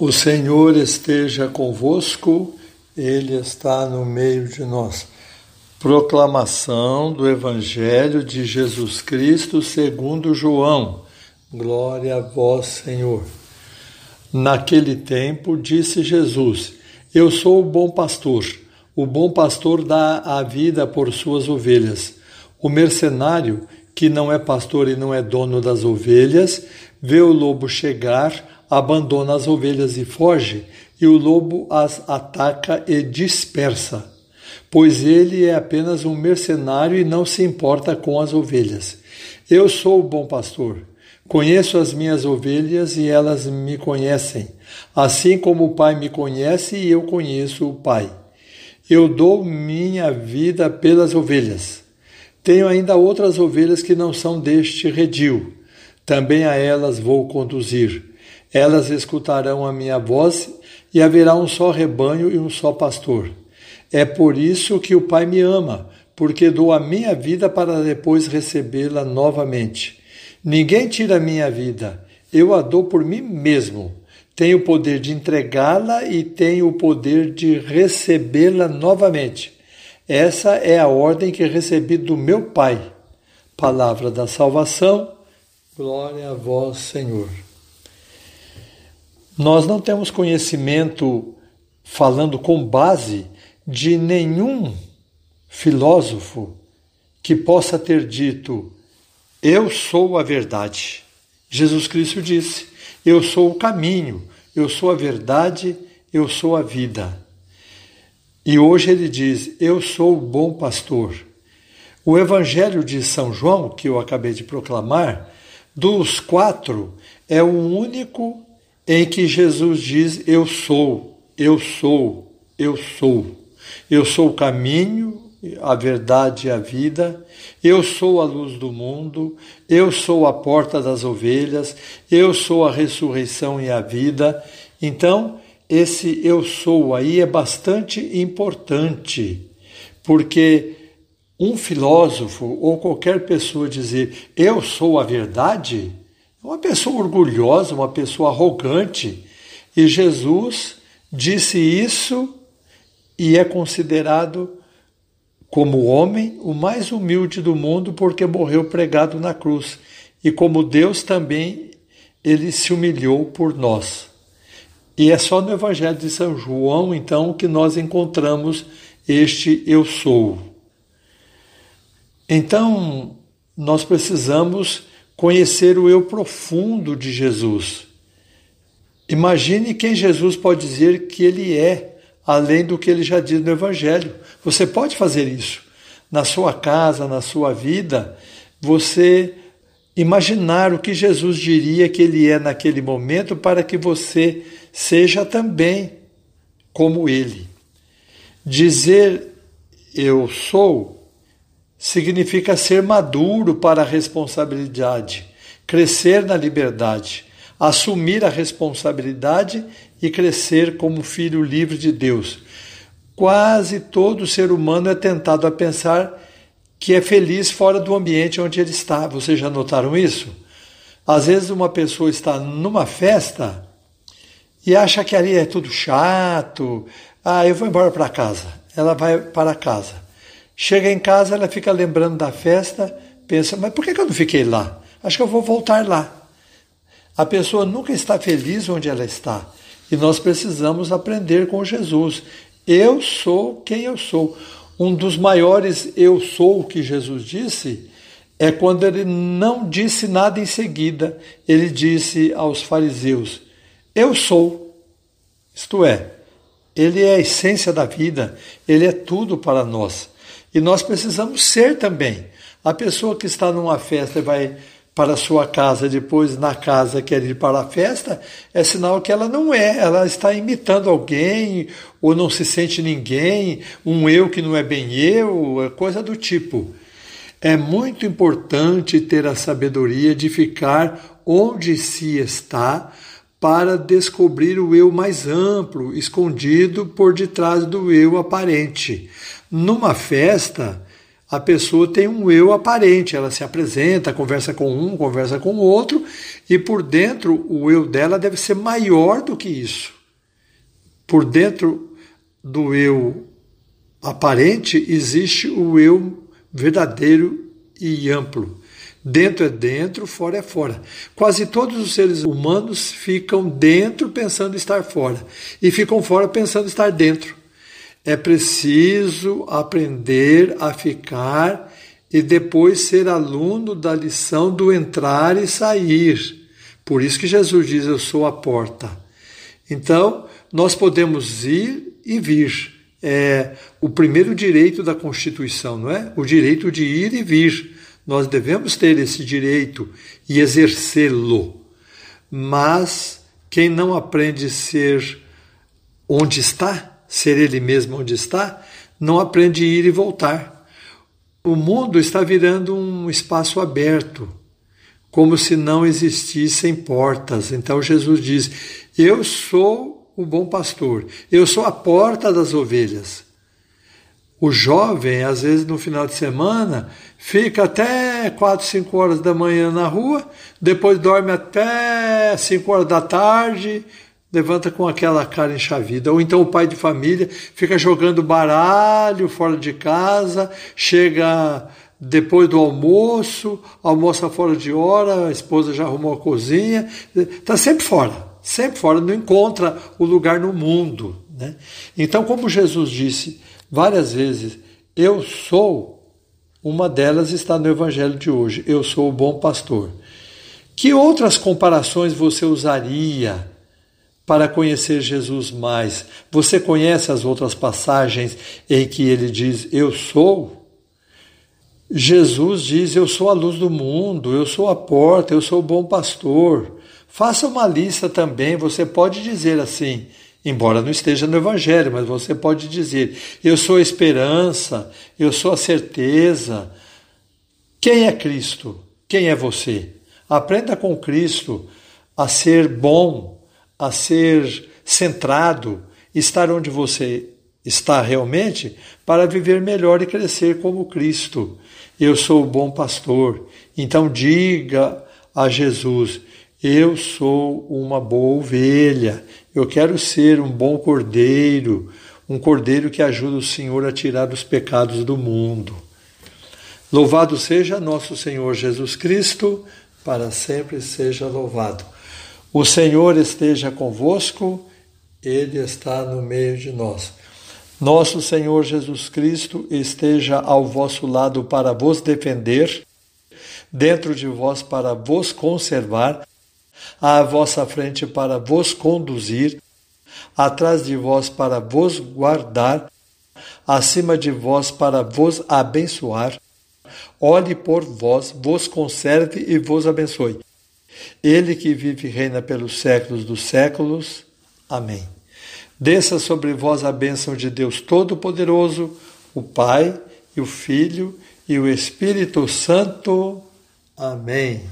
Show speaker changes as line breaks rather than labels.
O Senhor esteja convosco, Ele está no meio de nós. Proclamação do Evangelho de Jesus Cristo segundo João. Glória a vós, Senhor. Naquele tempo disse Jesus: Eu sou o bom pastor. O bom pastor dá a vida por suas ovelhas. O mercenário, que não é pastor e não é dono das ovelhas, vê o lobo chegar abandona as ovelhas e foge, e o lobo as ataca e dispersa, pois ele é apenas um mercenário e não se importa com as ovelhas. Eu sou o bom pastor. Conheço as minhas ovelhas e elas me conhecem, assim como o Pai me conhece e eu conheço o Pai. Eu dou minha vida pelas ovelhas. Tenho ainda outras ovelhas que não são deste redil. Também a elas vou conduzir. Elas escutarão a minha voz e haverá um só rebanho e um só pastor. É por isso que o Pai me ama, porque dou a minha vida para depois recebê-la novamente. Ninguém tira a minha vida, eu a dou por mim mesmo. Tenho o poder de entregá-la e tenho o poder de recebê-la novamente. Essa é a ordem que recebi do meu Pai. Palavra da salvação. Glória a vós, Senhor. Nós não temos conhecimento, falando com base, de nenhum filósofo que possa ter dito: Eu sou a verdade. Jesus Cristo disse: Eu sou o caminho, eu sou a verdade, eu sou a vida. E hoje ele diz: Eu sou o bom pastor. O Evangelho de São João, que eu acabei de proclamar, dos quatro, é o único em que Jesus diz: Eu sou, eu sou, eu sou. Eu sou o caminho, a verdade e a vida. Eu sou a luz do mundo. Eu sou a porta das ovelhas. Eu sou a ressurreição e a vida. Então, esse eu sou aí é bastante importante, porque um filósofo ou qualquer pessoa dizer eu sou a verdade uma pessoa orgulhosa, uma pessoa arrogante. E Jesus disse isso e é considerado como homem o mais humilde do mundo porque morreu pregado na cruz. E como Deus também, ele se humilhou por nós. E é só no Evangelho de São João, então, que nós encontramos este eu sou. Então, nós precisamos conhecer o eu profundo de Jesus. Imagine quem Jesus pode dizer que ele é, além do que ele já diz no Evangelho. Você pode fazer isso. Na sua casa, na sua vida, você imaginar o que Jesus diria que ele é naquele momento para que você seja também como ele. Dizer eu sou significa ser maduro para a responsabilidade, crescer na liberdade, assumir a responsabilidade e crescer como filho livre de Deus. Quase todo ser humano é tentado a pensar que é feliz fora do ambiente onde ele está. Vocês já notaram isso? Às vezes uma pessoa está numa festa e acha que ali é tudo chato. Ah, eu vou embora para casa. Ela vai para casa. Chega em casa, ela fica lembrando da festa, pensa, mas por que eu não fiquei lá? Acho que eu vou voltar lá. A pessoa nunca está feliz onde ela está. E nós precisamos aprender com Jesus. Eu sou quem eu sou. Um dos maiores eu sou que Jesus disse é quando ele não disse nada em seguida. Ele disse aos fariseus: Eu sou. Isto é, ele é a essência da vida, ele é tudo para nós. E nós precisamos ser também. A pessoa que está numa festa e vai para a sua casa, depois na casa quer ir para a festa, é sinal que ela não é, ela está imitando alguém, ou não se sente ninguém, um eu que não é bem eu, é coisa do tipo. É muito importante ter a sabedoria de ficar onde se está para descobrir o eu mais amplo, escondido por detrás do eu aparente. Numa festa, a pessoa tem um eu aparente, ela se apresenta, conversa com um, conversa com o outro, e por dentro o eu dela deve ser maior do que isso. Por dentro do eu aparente existe o eu verdadeiro e amplo. Dentro é dentro, fora é fora. Quase todos os seres humanos ficam dentro pensando estar fora e ficam fora pensando estar dentro. É preciso aprender a ficar e depois ser aluno da lição do entrar e sair. Por isso que Jesus diz: Eu sou a porta. Então, nós podemos ir e vir. É o primeiro direito da Constituição, não é? O direito de ir e vir. Nós devemos ter esse direito e exercê-lo. Mas quem não aprende a ser onde está, ser ele mesmo onde está, não aprende a ir e voltar. O mundo está virando um espaço aberto, como se não existissem portas. Então Jesus diz: Eu sou o bom pastor, eu sou a porta das ovelhas. O jovem, às vezes no final de semana, fica até 4, 5 horas da manhã na rua, depois dorme até 5 horas da tarde, levanta com aquela cara enchavida. Ou então o pai de família fica jogando baralho fora de casa, chega depois do almoço, almoça fora de hora, a esposa já arrumou a cozinha, está sempre fora, sempre fora, não encontra o lugar no mundo. Né? Então, como Jesus disse várias vezes, eu sou, uma delas está no Evangelho de hoje, eu sou o bom pastor. Que outras comparações você usaria para conhecer Jesus mais. Você conhece as outras passagens em que ele diz: Eu sou? Jesus diz: Eu sou a luz do mundo, eu sou a porta, eu sou o bom pastor. Faça uma lista também, você pode dizer assim, embora não esteja no Evangelho, mas você pode dizer: Eu sou a esperança, eu sou a certeza. Quem é Cristo? Quem é você? Aprenda com Cristo a ser bom, a ser centrado, estar onde você está realmente, para viver melhor e crescer como Cristo. Eu sou o bom pastor. Então diga a Jesus: Eu sou uma boa ovelha. Eu quero ser um bom cordeiro, um cordeiro que ajuda o Senhor a tirar os pecados do mundo. Louvado seja nosso Senhor Jesus Cristo, para sempre seja louvado. O Senhor esteja convosco, Ele está no meio de nós. Nosso Senhor Jesus Cristo esteja ao vosso lado para vos defender, dentro de vós para vos conservar, à vossa frente para vos conduzir, atrás de vós para vos guardar, acima de vós para vos abençoar. Olhe por vós, vos conserve e vos abençoe. Ele que vive e reina pelos séculos dos séculos. Amém. Desça sobre vós a bênção de Deus Todo-Poderoso, o Pai, e o Filho e o Espírito Santo. Amém.